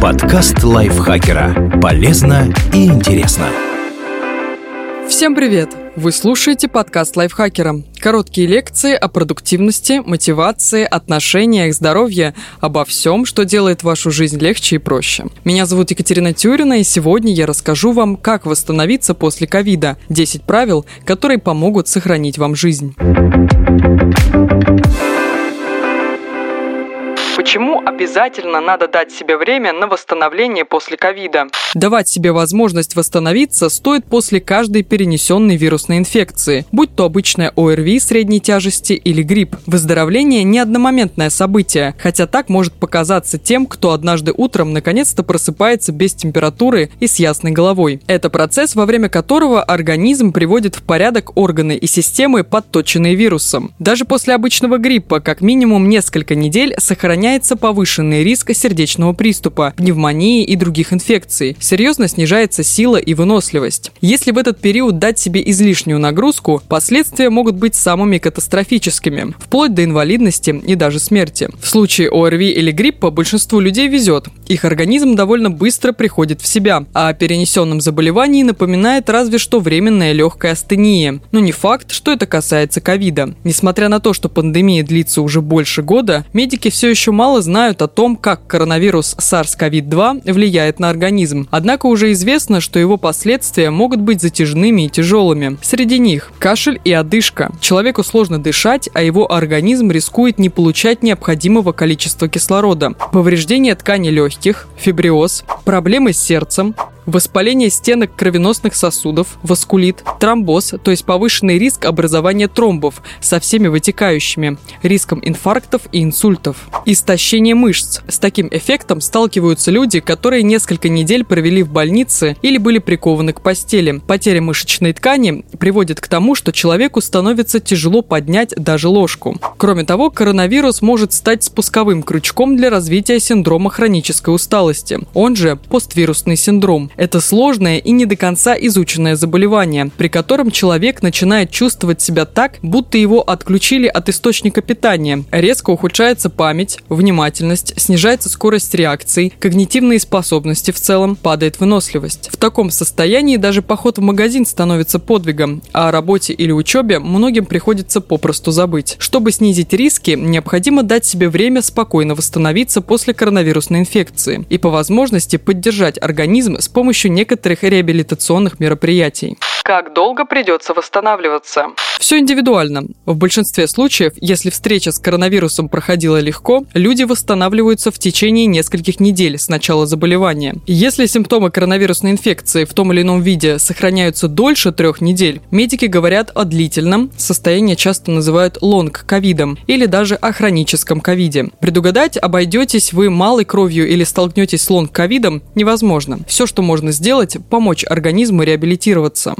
Подкаст лайфхакера. Полезно и интересно. Всем привет! Вы слушаете подкаст лайфхакера. Короткие лекции о продуктивности, мотивации, отношениях, здоровье, обо всем, что делает вашу жизнь легче и проще. Меня зовут Екатерина Тюрина, и сегодня я расскажу вам, как восстановиться после ковида. 10 правил, которые помогут сохранить вам жизнь. Почему обязательно надо дать себе время на восстановление после ковида? Давать себе возможность восстановиться стоит после каждой перенесенной вирусной инфекции, будь то обычная ОРВИ средней тяжести или грипп. Выздоровление не одномоментное событие, хотя так может показаться тем, кто однажды утром наконец-то просыпается без температуры и с ясной головой. Это процесс, во время которого организм приводит в порядок органы и системы, подточенные вирусом. Даже после обычного гриппа как минимум несколько недель сохраняется сохраняется повышенный риск сердечного приступа, пневмонии и других инфекций. Серьезно снижается сила и выносливость. Если в этот период дать себе излишнюю нагрузку, последствия могут быть самыми катастрофическими, вплоть до инвалидности и даже смерти. В случае ОРВИ или гриппа большинству людей везет. Их организм довольно быстро приходит в себя, а о перенесенном заболевании напоминает разве что временная легкая астения. Но не факт, что это касается ковида. Несмотря на то, что пандемия длится уже больше года, медики все еще мало знают о том, как коронавирус SARS-CoV-2 влияет на организм. Однако уже известно, что его последствия могут быть затяжными и тяжелыми. Среди них кашель и одышка. Человеку сложно дышать, а его организм рискует не получать необходимого количества кислорода. Повреждение ткани легких, фибриоз, проблемы с сердцем, воспаление стенок кровеносных сосудов, васкулит, тромбоз, то есть повышенный риск образования тромбов со всеми вытекающими, риском инфарктов и инсультов. Истощение мышц. С таким эффектом сталкиваются люди, которые несколько недель провели в больнице или были прикованы к постели. Потеря мышечной ткани приводит к тому, что человеку становится тяжело поднять даже ложку. Кроме того, коронавирус может стать спусковым крючком для развития синдрома хронической усталости, он же поствирусный синдром. Это сложное и не до конца изученное заболевание, при котором человек начинает чувствовать себя так, будто его отключили от источника питания. Резко ухудшается память, внимательность, снижается скорость реакций, когнитивные способности в целом, падает выносливость. В таком состоянии даже поход в магазин становится подвигом, а о работе или учебе многим приходится попросту забыть. Чтобы снизить риски, необходимо дать себе время спокойно восстановиться после коронавирусной инфекции и по возможности поддержать организм с помощью помощью некоторых реабилитационных мероприятий. Как долго придется восстанавливаться? Все индивидуально. В большинстве случаев, если встреча с коронавирусом проходила легко, люди восстанавливаются в течение нескольких недель с начала заболевания. Если симптомы коронавирусной инфекции в том или ином виде сохраняются дольше трех недель, медики говорят о длительном, состояние часто называют лонг-ковидом или даже о хроническом ковиде. Предугадать, обойдетесь вы малой кровью или столкнетесь с лонг-ковидом, невозможно. Все, что можно сделать, помочь организму реабилитироваться.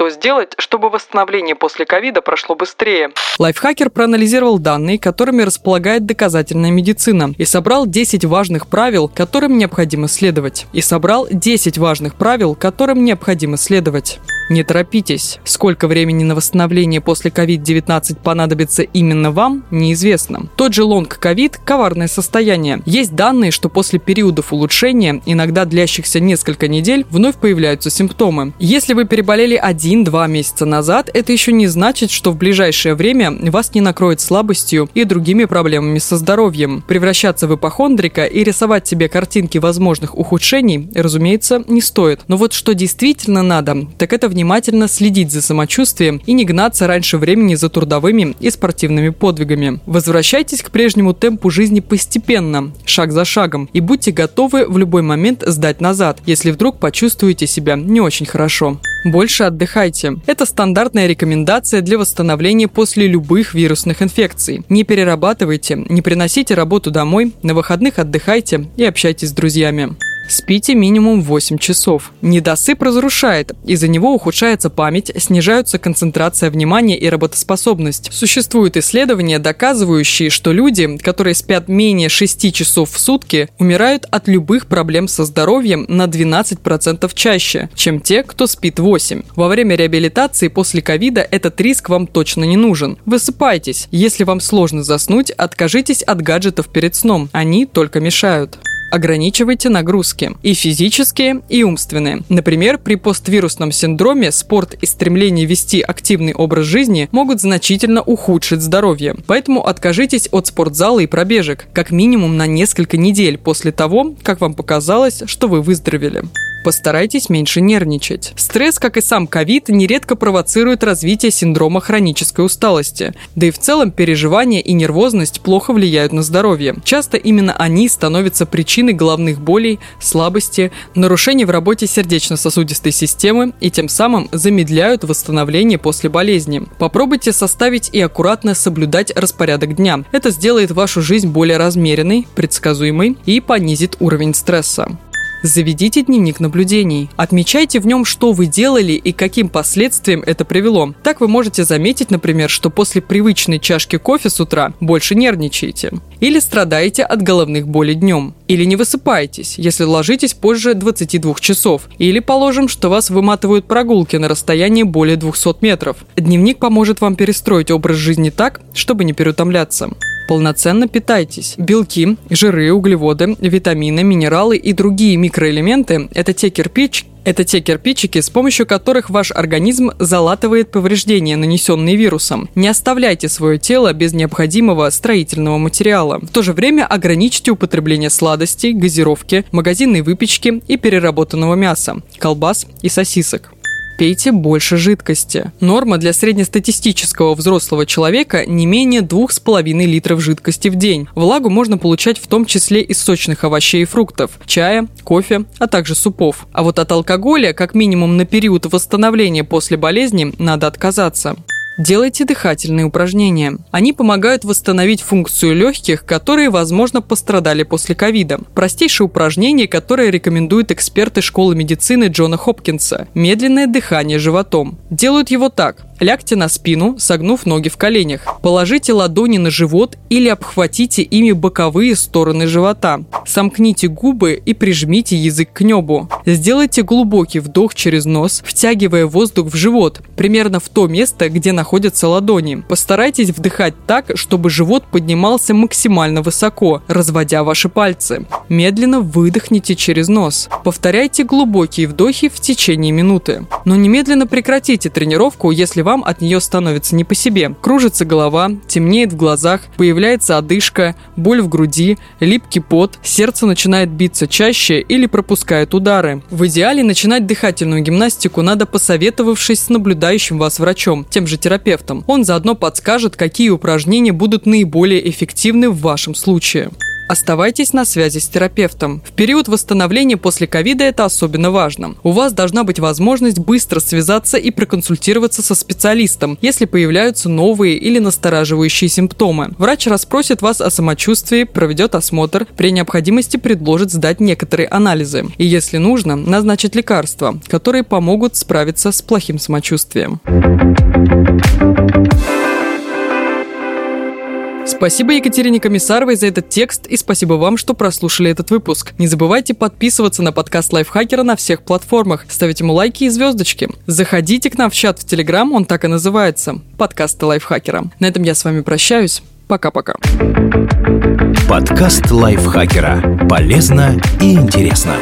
Что сделать, чтобы восстановление после ковида прошло быстрее? Лайфхакер проанализировал данные, которыми располагает доказательная медицина, и собрал 10 важных правил, которым необходимо следовать. И собрал 10 важных правил, которым необходимо следовать. Не торопитесь. Сколько времени на восстановление после COVID-19 понадобится именно вам, неизвестно. Тот же лонг-ковид – коварное состояние. Есть данные, что после периодов улучшения, иногда длящихся несколько недель, вновь появляются симптомы. Если вы переболели 1-2 месяца назад, это еще не значит, что в ближайшее время вас не накроет слабостью и другими проблемами со здоровьем. Превращаться в ипохондрика и рисовать себе картинки возможных ухудшений, разумеется, не стоит. Но вот что действительно надо, так это внимание внимательно следить за самочувствием и не гнаться раньше времени за трудовыми и спортивными подвигами. Возвращайтесь к прежнему темпу жизни постепенно, шаг за шагом, и будьте готовы в любой момент сдать назад, если вдруг почувствуете себя не очень хорошо. Больше отдыхайте. Это стандартная рекомендация для восстановления после любых вирусных инфекций. Не перерабатывайте, не приносите работу домой, на выходных отдыхайте и общайтесь с друзьями. Спите минимум 8 часов. Недосып разрушает. Из-за него ухудшается память, снижаются концентрация внимания и работоспособность. Существуют исследования, доказывающие, что люди, которые спят менее 6 часов в сутки, умирают от любых проблем со здоровьем на 12% чаще, чем те, кто спит 8. Во время реабилитации после ковида этот риск вам точно не нужен. Высыпайтесь. Если вам сложно заснуть, откажитесь от гаджетов перед сном. Они только мешают. Ограничивайте нагрузки. И физические, и умственные. Например, при поствирусном синдроме спорт и стремление вести активный образ жизни могут значительно ухудшить здоровье. Поэтому откажитесь от спортзала и пробежек, как минимум на несколько недель после того, как вам показалось, что вы выздоровели. Постарайтесь меньше нервничать. Стресс, как и сам ковид, нередко провоцирует развитие синдрома хронической усталости. Да и в целом переживания и нервозность плохо влияют на здоровье. Часто именно они становятся причиной головных болей, слабости, нарушений в работе сердечно-сосудистой системы и тем самым замедляют восстановление после болезни. Попробуйте составить и аккуратно соблюдать распорядок дня. Это сделает вашу жизнь более размеренной, предсказуемой и понизит уровень стресса. Заведите дневник наблюдений. Отмечайте в нем, что вы делали и каким последствиям это привело. Так вы можете заметить, например, что после привычной чашки кофе с утра больше нервничаете. Или страдаете от головных болей днем. Или не высыпаетесь, если ложитесь позже 22 часов. Или положим, что вас выматывают прогулки на расстоянии более 200 метров. Дневник поможет вам перестроить образ жизни так, чтобы не переутомляться. Полноценно питайтесь. Белки, жиры, углеводы, витамины, минералы и другие микроэлементы – это те кирпич, это те кирпичики, с помощью которых ваш организм залатывает повреждения, нанесенные вирусом. Не оставляйте свое тело без необходимого строительного материала. В то же время ограничьте употребление сладостей, газировки, магазинной выпечки и переработанного мяса, колбас и сосисок пейте больше жидкости. Норма для среднестатистического взрослого человека не менее 2,5 литров жидкости в день. Влагу можно получать в том числе из сочных овощей и фруктов, чая, кофе, а также супов. А вот от алкоголя, как минимум на период восстановления после болезни, надо отказаться. Делайте дыхательные упражнения. Они помогают восстановить функцию легких, которые, возможно, пострадали после ковида. Простейшее упражнение, которое рекомендуют эксперты школы медицины Джона Хопкинса – медленное дыхание животом. Делают его так. Лягте на спину, согнув ноги в коленях. Положите ладони на живот или обхватите ими боковые стороны живота. Сомкните губы и прижмите язык к небу. Сделайте глубокий вдох через нос, втягивая воздух в живот, примерно в то место, где находятся ладони. Постарайтесь вдыхать так, чтобы живот поднимался максимально высоко, разводя ваши пальцы. Медленно выдохните через нос. Повторяйте глубокие вдохи в течение минуты. Но немедленно прекратите тренировку, если вам от нее становится не по себе. Кружится голова, темнеет в глазах, появляется одышка, боль в груди, липкий пот, сердце начинает биться чаще или пропускает удары. В идеале начинать дыхательную гимнастику надо посоветовавшись с наблюдающим вас врачом, тем же терапевтом. Он заодно подскажет, какие упражнения будут наиболее эффективны в вашем случае. Оставайтесь на связи с терапевтом. В период восстановления после ковида это особенно важно. У вас должна быть возможность быстро связаться и проконсультироваться со специалистом, если появляются новые или настораживающие симптомы. Врач расспросит вас о самочувствии, проведет осмотр, при необходимости предложит сдать некоторые анализы. И если нужно, назначит лекарства, которые помогут справиться с плохим самочувствием. Спасибо Екатерине Комиссаровой за этот текст и спасибо вам, что прослушали этот выпуск. Не забывайте подписываться на подкаст Лайфхакера на всех платформах, ставить ему лайки и звездочки. Заходите к нам в чат в Телеграм, он так и называется – подкасты Лайфхакера. На этом я с вами прощаюсь. Пока-пока. Подкаст Лайфхакера. Полезно и интересно.